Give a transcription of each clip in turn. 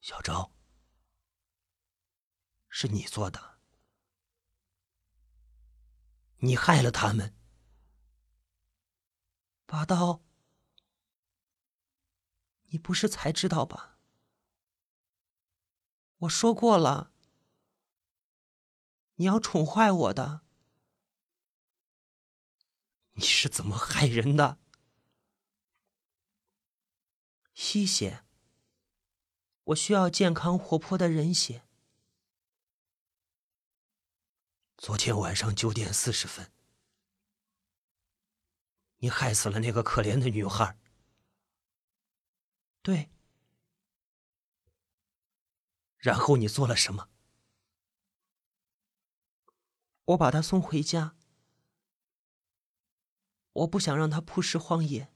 小昭，是你做的，你害了他们。拔刀，你不是才知道吧？我说过了，你要宠坏我的。你是怎么害人的？吸血。我需要健康活泼的人血。昨天晚上九点四十分，你害死了那个可怜的女孩。对。然后你做了什么？我把她送回家。我不想让她曝尸荒野。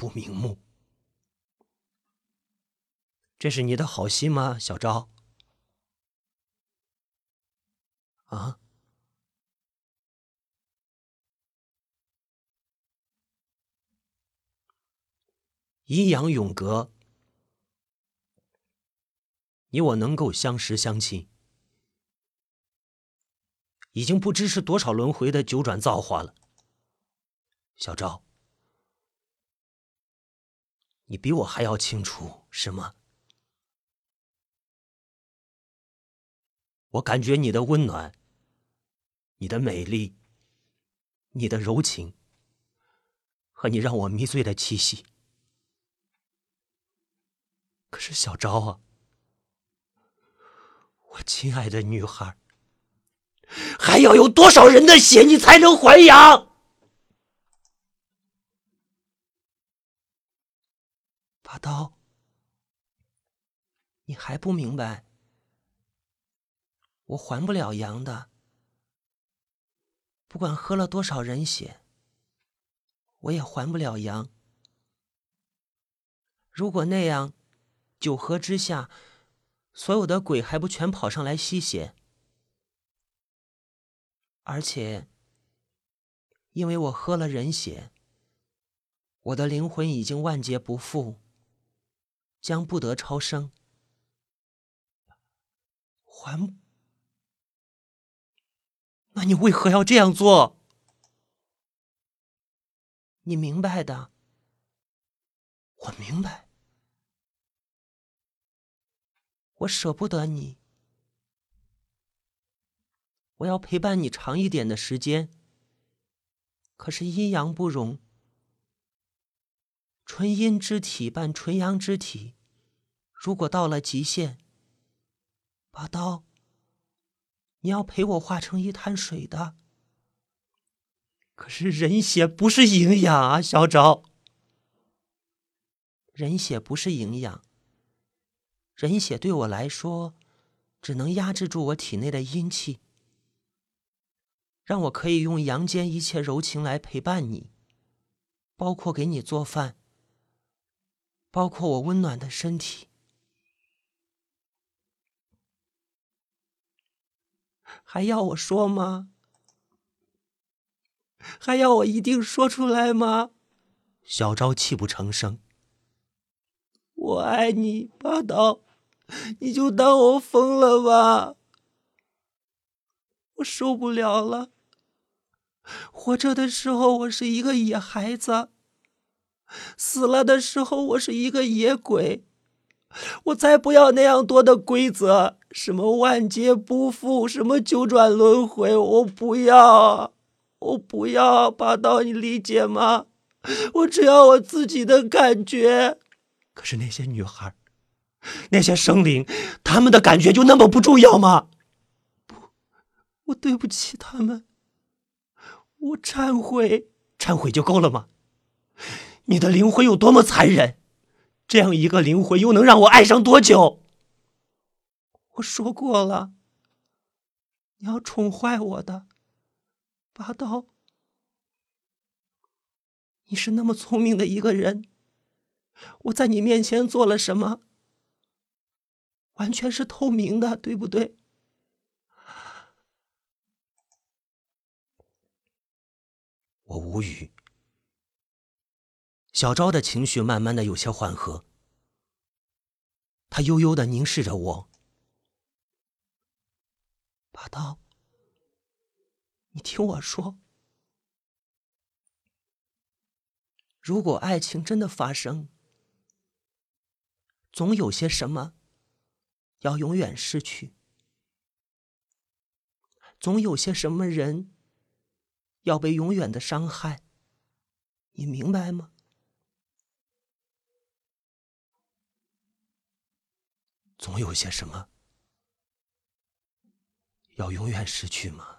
不瞑目，这是你的好心吗，小昭？啊？阴阳永隔，你我能够相识相亲，已经不知是多少轮回的九转造化了，小昭。你比我还要清楚，是吗？我感觉你的温暖，你的美丽，你的柔情，和你让我迷醉的气息。可是小昭啊，我亲爱的女孩，还要有多少人的血，你才能还阳？拔刀，你还不明白？我还不了阳的。不管喝了多少人血，我也还不了阳。如果那样，九河之下，所有的鬼还不全跑上来吸血？而且，因为我喝了人血，我的灵魂已经万劫不复。将不得超生，还？那你为何要这样做？你明白的，我明白。我舍不得你，我要陪伴你长一点的时间。可是阴阳不容。纯阴之体伴纯阳之体，如果到了极限，拔刀，你要陪我化成一滩水的。可是人血不是营养啊，小昭。人血不是营养，人血对我来说，只能压制住我体内的阴气，让我可以用阳间一切柔情来陪伴你，包括给你做饭。包括我温暖的身体，还要我说吗？还要我一定说出来吗？小昭泣不成声。我爱你，八道，你就当我疯了吧！我受不了了。活着的时候，我是一个野孩子。死了的时候，我是一个野鬼，我才不要那样多的规则，什么万劫不复，什么九转轮回，我不要，我不要，霸道，你理解吗？我只要我自己的感觉。可是那些女孩，那些生灵，他们的感觉就那么不重要吗？不，我对不起他们，我忏悔，忏悔就够了吗？你的灵魂有多么残忍？这样一个灵魂又能让我爱上多久？我说过了，你要宠坏我的，拔刀。你是那么聪明的一个人，我在你面前做了什么？完全是透明的，对不对？我无语。小昭的情绪慢慢的有些缓和，他悠悠的凝视着我。八刀，你听我说，如果爱情真的发生，总有些什么要永远失去，总有些什么人要被永远的伤害，你明白吗？总有些什么要永远失去吗？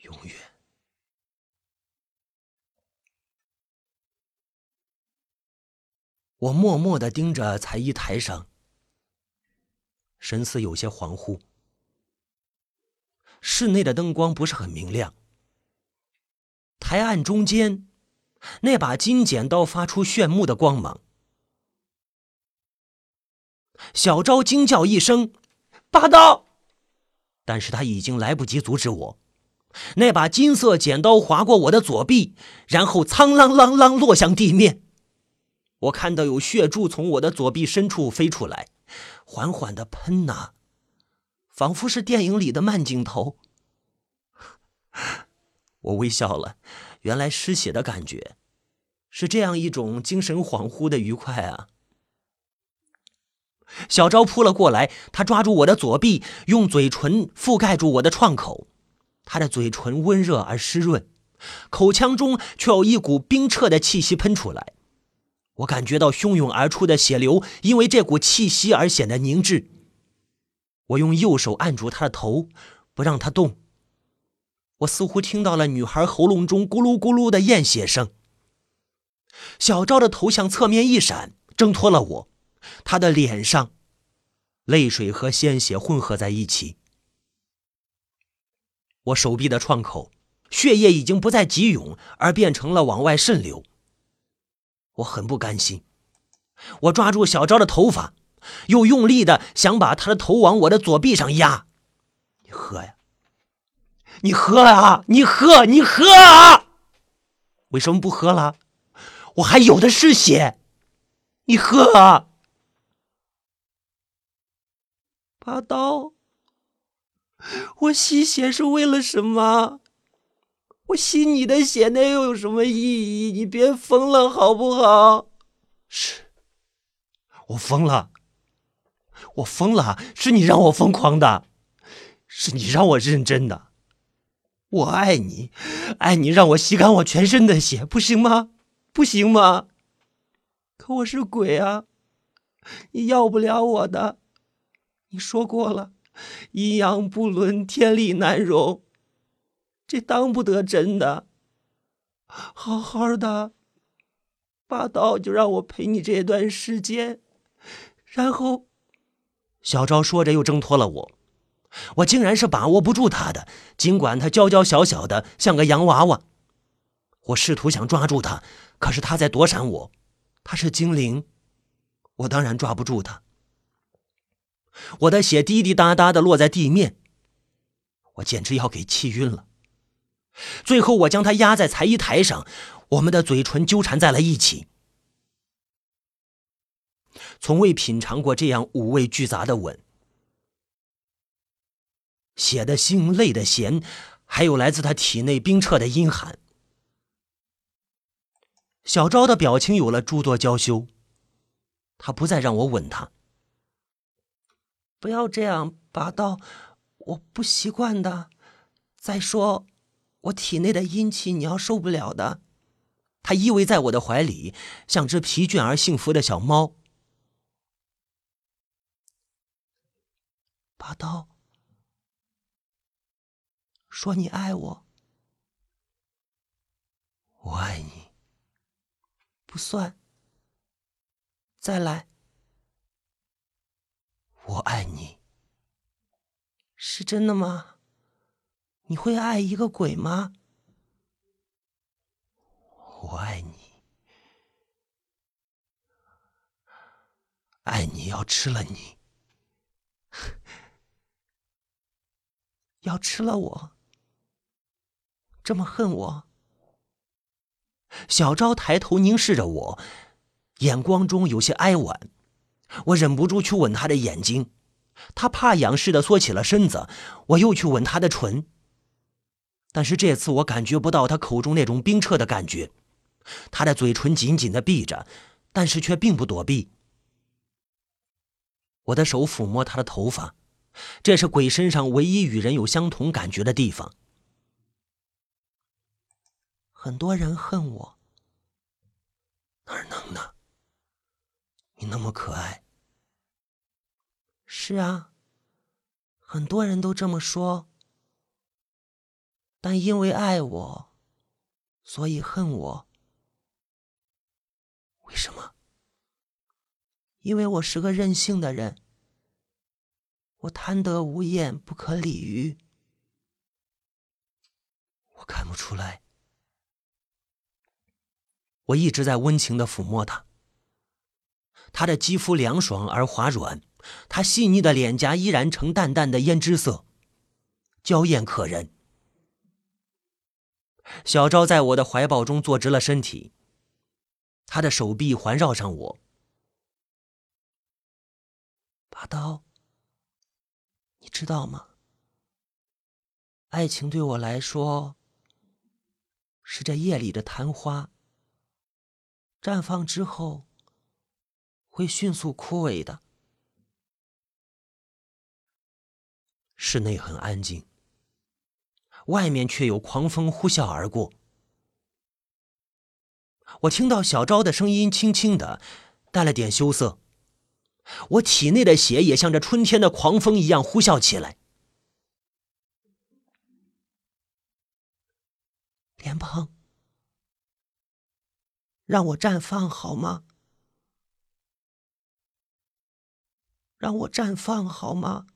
永远。我默默的盯着裁衣台上，神思有些恍惚。室内的灯光不是很明亮，台案中间那把金剪刀发出炫目的光芒。小昭惊叫一声：“拔刀！”但是他已经来不及阻止我。那把金色剪刀划过我的左臂，然后苍啷啷啷落向地面。我看到有血柱从我的左臂深处飞出来，缓缓的喷呐，仿佛是电影里的慢镜头。我微笑了，原来失血的感觉是这样一种精神恍惚的愉快啊！小昭扑了过来，他抓住我的左臂，用嘴唇覆盖住我的创口。他的嘴唇温热而湿润，口腔中却有一股冰澈的气息喷出来。我感觉到汹涌而出的血流，因为这股气息而显得凝滞。我用右手按住他的头，不让他动。我似乎听到了女孩喉咙中咕噜咕噜的咽血声。小昭的头向侧面一闪，挣脱了我。他的脸上，泪水和鲜血混合在一起。我手臂的创口，血液已经不再急涌，而变成了往外渗流。我很不甘心，我抓住小昭的头发，又用力的想把他的头往我的左臂上压。你喝呀，你喝啊，你喝，你喝啊！为什么不喝了？我还有的是血，你喝啊！拔刀，我吸血是为了什么？我吸你的血，那又有什么意义？你别疯了，好不好？是，我疯了，我疯了，是你让我疯狂的，是你让我认真的。我爱你，爱你，让我吸干我全身的血，不行吗？不行吗？可我是鬼啊，你要不了我的。你说过了，阴阳不伦，天理难容，这当不得真的。好好的，霸道就让我陪你这段时间，然后，小昭说着又挣脱了我，我竟然是把握不住他的，尽管他娇娇小小的像个洋娃娃，我试图想抓住他，可是他在躲闪我，他是精灵，我当然抓不住他。我的血滴滴答答的落在地面，我简直要给气晕了。最后，我将他压在裁衣台上，我们的嘴唇纠缠在了一起。从未品尝过这样五味俱杂的吻，血的腥，泪的咸，还有来自他体内冰彻的阴寒。小昭的表情有了诸多娇羞，他不再让我吻他。不要这样拔刀，我不习惯的。再说，我体内的阴气你要受不了的。他依偎在我的怀里，像只疲倦而幸福的小猫。拔刀，说你爱我，我爱你，不算。再来。我爱你，是真的吗？你会爱一个鬼吗？我爱你，爱你要吃了你，要吃了我，这么恨我？小昭抬头凝视着我，眼光中有些哀婉。我忍不住去吻他的眼睛，他怕痒似的缩起了身子。我又去吻他的唇，但是这次我感觉不到他口中那种冰彻的感觉。他的嘴唇紧紧的闭着，但是却并不躲避。我的手抚摸他的头发，这是鬼身上唯一与人有相同感觉的地方。很多人恨我，哪能呢？你那么可爱。是啊，很多人都这么说。但因为爱我，所以恨我。为什么？因为我是个任性的人。我贪得无厌，不可理喻。我看不出来。我一直在温情的抚摸他，他的肌肤凉爽而滑软，他细腻的脸颊依然呈淡淡的胭脂色，娇艳可人。小昭在我的怀抱中坐直了身体，他的手臂环绕上我。拔刀，你知道吗？爱情对我来说，是这夜里的昙花。绽放之后，会迅速枯萎的。室内很安静，外面却有狂风呼啸而过。我听到小昭的声音，轻轻的，带了点羞涩。我体内的血也像这春天的狂风一样呼啸起来。莲蓬。让我绽放好吗？让我绽放好吗？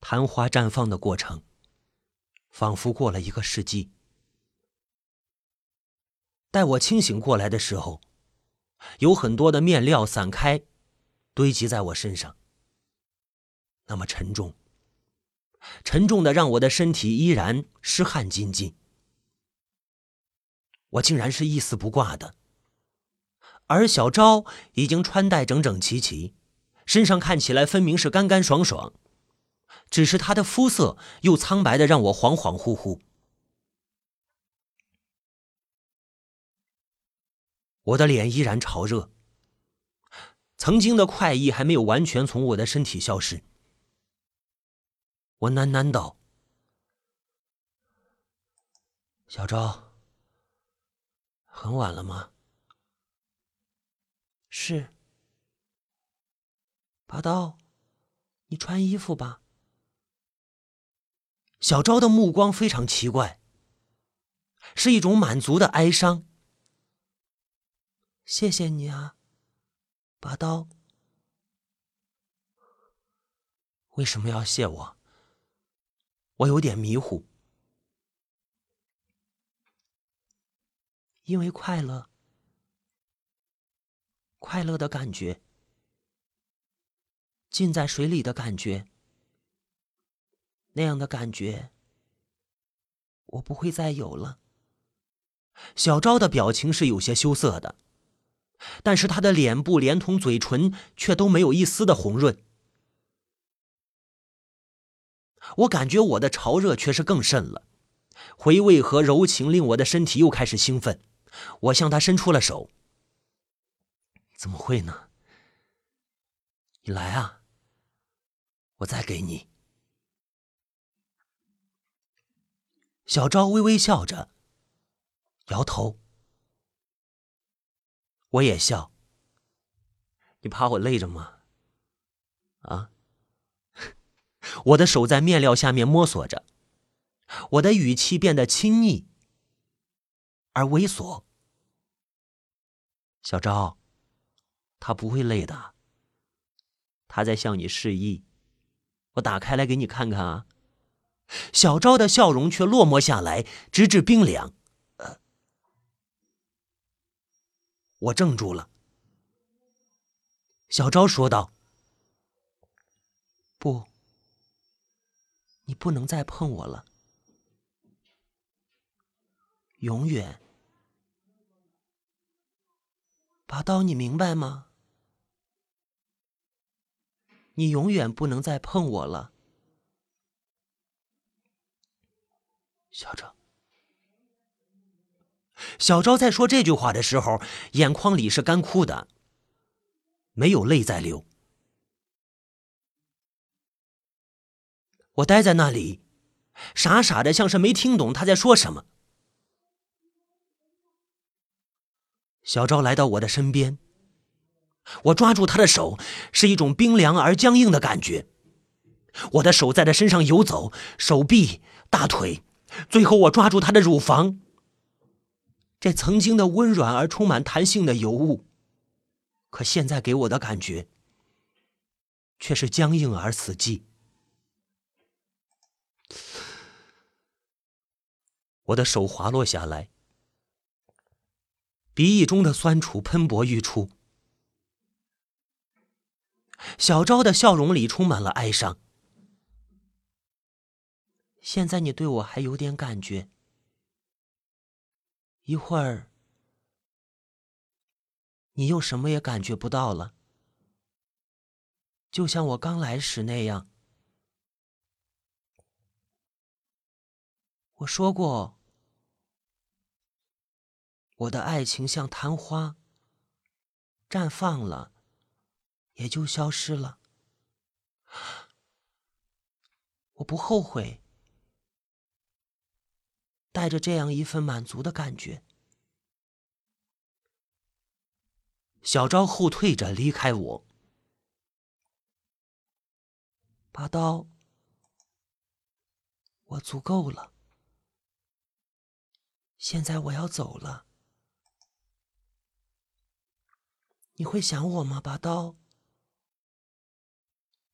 昙花绽放的过程，仿佛过了一个世纪。待我清醒过来的时候，有很多的面料散开，堆积在我身上，那么沉重。沉重的让我的身体依然湿汗津津，我竟然是一丝不挂的，而小昭已经穿戴整整齐齐，身上看起来分明是干干爽爽，只是他的肤色又苍白的让我恍恍惚惚。我的脸依然潮热，曾经的快意还没有完全从我的身体消失。我喃喃道：“小昭，很晚了吗？”“是。”“拔刀，你穿衣服吧。”小昭的目光非常奇怪，是一种满足的哀伤。“谢谢你啊，拔刀。”“为什么要谢我？”我有点迷糊，因为快乐，快乐的感觉，浸在水里的感觉，那样的感觉，我不会再有了。小昭的表情是有些羞涩的，但是他的脸部连同嘴唇却都没有一丝的红润。我感觉我的潮热却是更甚了，回味和柔情令我的身体又开始兴奋。我向他伸出了手。怎么会呢？你来啊，我再给你。小昭微微笑着，摇头。我也笑。你怕我累着吗？啊？我的手在面料下面摸索着，我的语气变得亲昵而猥琐。小昭，他不会累的，他在向你示意。我打开来给你看看啊。小昭的笑容却落寞下来，直至冰凉。呃，我怔住了。小昭说道：“不。”你不能再碰我了，永远。拔刀，你明白吗？你永远不能再碰我了，小昭。小昭在说这句话的时候，眼眶里是干枯的，没有泪在流。我待在那里，傻傻的，像是没听懂他在说什么。小昭来到我的身边，我抓住他的手，是一种冰凉而僵硬的感觉。我的手在他身上游走，手臂、大腿，最后我抓住他的乳房。这曾经的温软而充满弹性的尤物，可现在给我的感觉却是僵硬而死寂。我的手滑落下来，鼻翼中的酸楚喷薄欲出。小昭的笑容里充满了哀伤。现在你对我还有点感觉。一会儿，你又什么也感觉不到了，就像我刚来时那样。我说过，我的爱情像昙花，绽放了，也就消失了。我不后悔。带着这样一份满足的感觉，小昭后退着离开我。拔刀，我足够了。现在我要走了，你会想我吗？拔刀，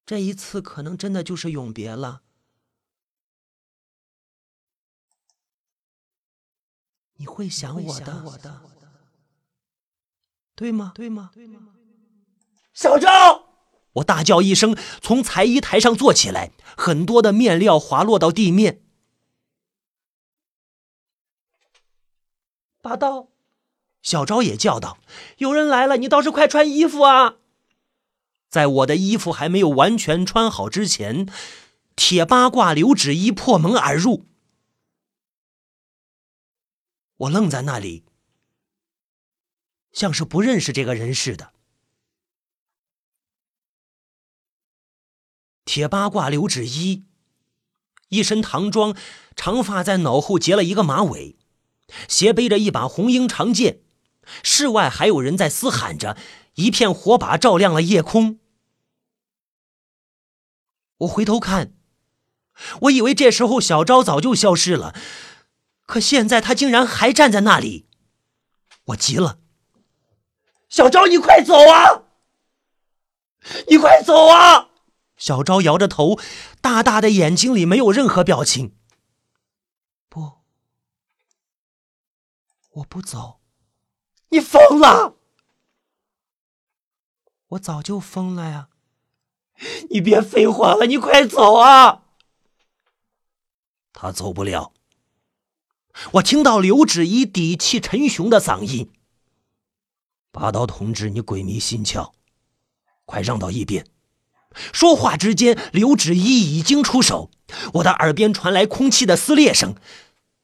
这一次可能真的就是永别了。你会想我的，对吗？对吗？对吗？小赵！我大叫一声，从裁衣台上坐起来，很多的面料滑落到地面。拔刀！小昭也叫道：“有人来了，你倒是快穿衣服啊！”在我的衣服还没有完全穿好之前，铁八卦刘芷一破门而入。我愣在那里，像是不认识这个人似的。铁八卦刘芷一，一身唐装，长发在脑后结了一个马尾，斜背着一把红缨长剑。室外还有人在嘶喊着，一片火把照亮了夜空。我回头看，我以为这时候小昭早就消失了。可现在他竟然还站在那里，我急了。小昭，你快走啊！你快走啊！小昭摇着头，大大的眼睛里没有任何表情。不，我不走。你疯了！我早就疯了呀！你别废话了，你快走啊！他走不了。我听到刘芷一底气沉雄的嗓音：“拔刀同志，你鬼迷心窍，快让到一边！”说话之间，刘芷一已经出手，我的耳边传来空气的撕裂声，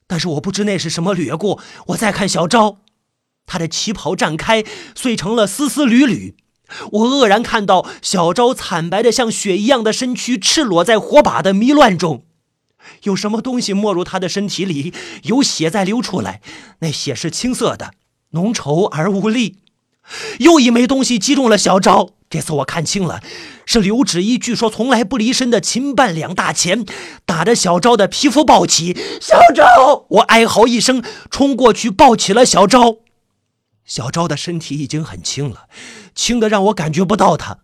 但是我不知那是什么掠过。我再看小昭，他的旗袍绽开，碎成了丝丝缕缕。我愕然看到小昭惨白的像雪一样的身躯，赤裸在火把的迷乱中。有什么东西没入他的身体里？有血在流出来，那血是青色的，浓稠而无力。又一枚东西击中了小昭，这次我看清了，是刘芷一据说从来不离身的秦半两大钱，打得小昭的皮肤暴起。小昭，我哀嚎一声，冲过去抱起了小昭。小昭的身体已经很轻了，轻的让我感觉不到他。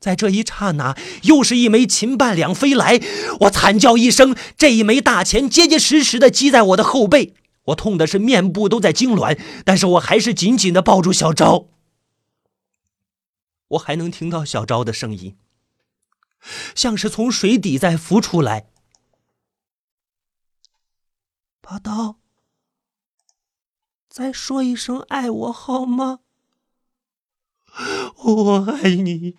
在这一刹那，又是一枚秦半两飞来，我惨叫一声，这一枚大钱结结实实的击在我的后背，我痛的是面部都在痉挛，但是我还是紧紧的抱住小昭。我还能听到小昭的声音，像是从水底再浮出来。拔刀，再说一声爱我好吗？我爱你，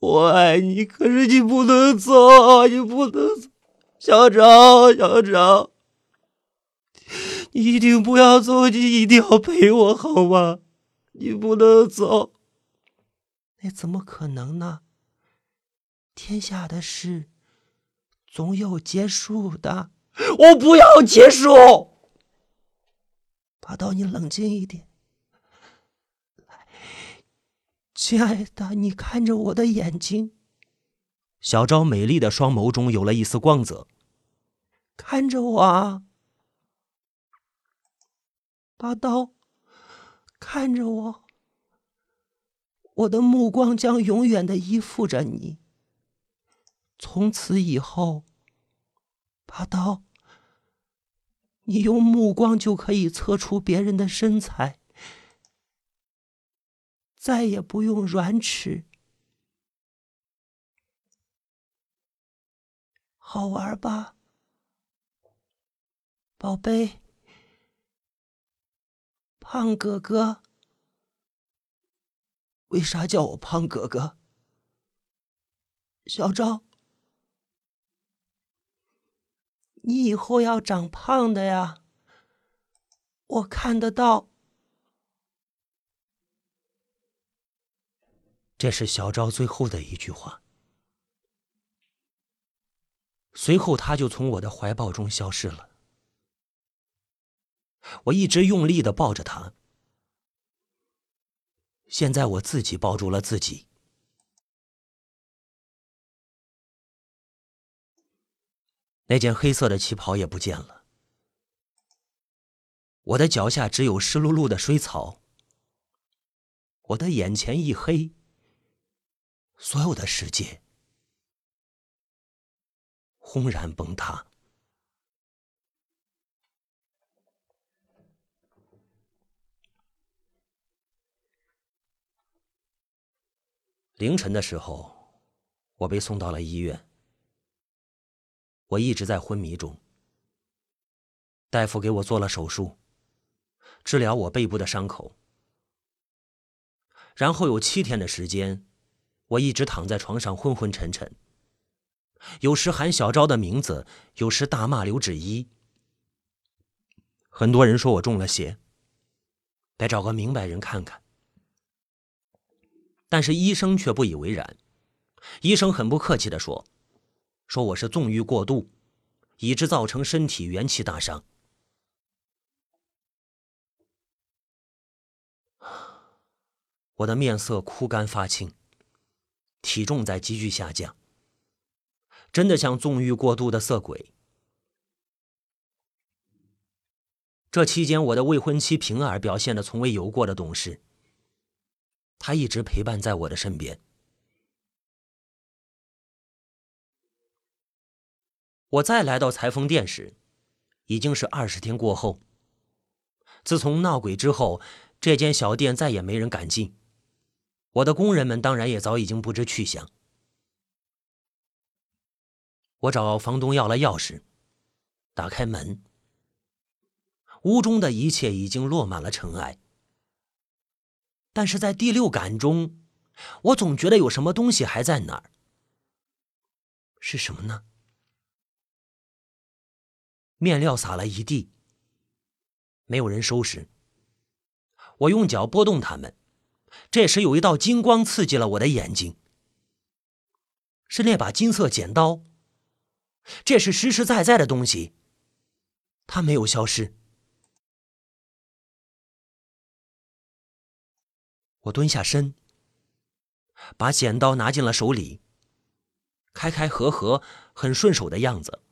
我爱你，可是你不能走，你不能走，小张，小张，你一定不要走，你一定要陪我好吗？你不能走。那怎么可能呢？天下的事总有结束的。我不要结束。八刀，你冷静一点。来，亲爱的，你看着我的眼睛。小昭美丽的双眸中有了一丝光泽。看着我啊，八刀，看着我。我的目光将永远的依附着你。从此以后，拔刀，你用目光就可以测出别人的身材，再也不用软齿。好玩吧，宝贝，胖哥哥。为啥叫我胖哥哥？小赵，你以后要长胖的呀，我看得到。这是小昭最后的一句话。随后，他就从我的怀抱中消失了。我一直用力的抱着他。现在我自己抱住了自己，那件黑色的旗袍也不见了，我的脚下只有湿漉漉的水草，我的眼前一黑，所有的世界轰然崩塌。凌晨的时候，我被送到了医院。我一直在昏迷中。大夫给我做了手术，治疗我背部的伤口。然后有七天的时间，我一直躺在床上昏昏沉沉。有时喊小昭的名字，有时大骂刘芷一。很多人说我中了邪，得找个明白人看看。但是医生却不以为然，医生很不客气的说：“说我是纵欲过度，以致造成身体元气大伤。”我的面色枯干发青，体重在急剧下降，真的像纵欲过度的色鬼。这期间，我的未婚妻平儿表现的从未有过的懂事。他一直陪伴在我的身边。我再来到裁缝店时，已经是二十天过后。自从闹鬼之后，这间小店再也没人敢进，我的工人们当然也早已经不知去向。我找房东要了钥匙，打开门，屋中的一切已经落满了尘埃。但是在第六感中，我总觉得有什么东西还在那儿。是什么呢？面料撒了一地，没有人收拾。我用脚拨动它们，这时有一道金光刺激了我的眼睛，是那把金色剪刀。这是实实在在的东西，它没有消失。我蹲下身，把剪刀拿进了手里，开开合合，很顺手的样子。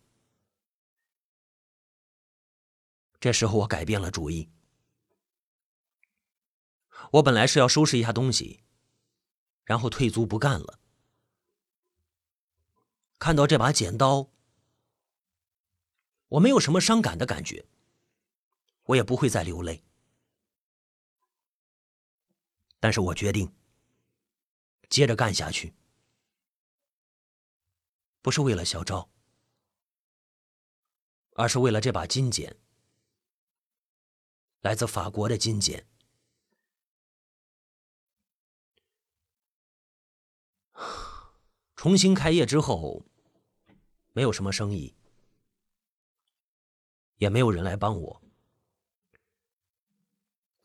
这时候我改变了主意，我本来是要收拾一下东西，然后退租不干了。看到这把剪刀，我没有什么伤感的感觉，我也不会再流泪。但是我决定接着干下去，不是为了小赵，而是为了这把金剪。来自法国的金剪。重新开业之后，没有什么生意，也没有人来帮我。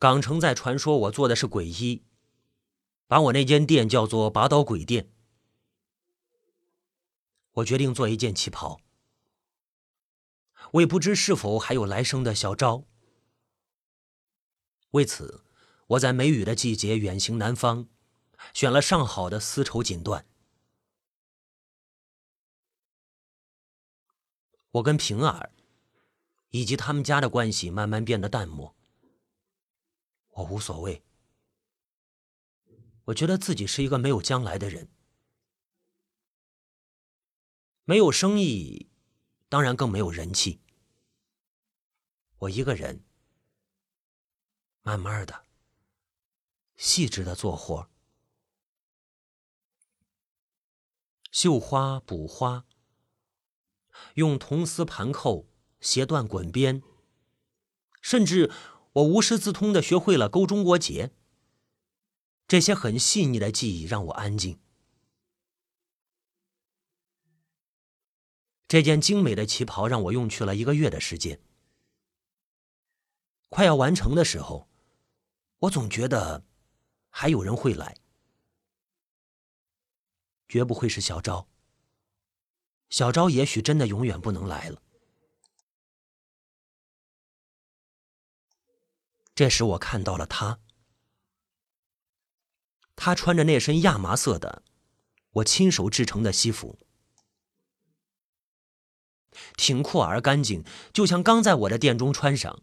港城在传说我做的是鬼医，把我那间店叫做拔刀鬼店。我决定做一件旗袍，我也不知是否还有来生的小昭。为此，我在梅雨的季节远行南方，选了上好的丝绸锦缎。我跟平儿以及他们家的关系慢慢变得淡漠。我无所谓，我觉得自己是一个没有将来的人。没有生意，当然更没有人气。我一个人，慢慢的、细致的做活绣花、补花，用铜丝盘扣、斜缎滚边，甚至我无师自通的学会了钩中国结。这些很细腻的技艺让我安静。这件精美的旗袍让我用去了一个月的时间。快要完成的时候，我总觉得还有人会来，绝不会是小昭。小昭也许真的永远不能来了。这时我看到了他，他穿着那身亚麻色的我亲手制成的西服。挺阔而干净，就像刚在我的店中穿上。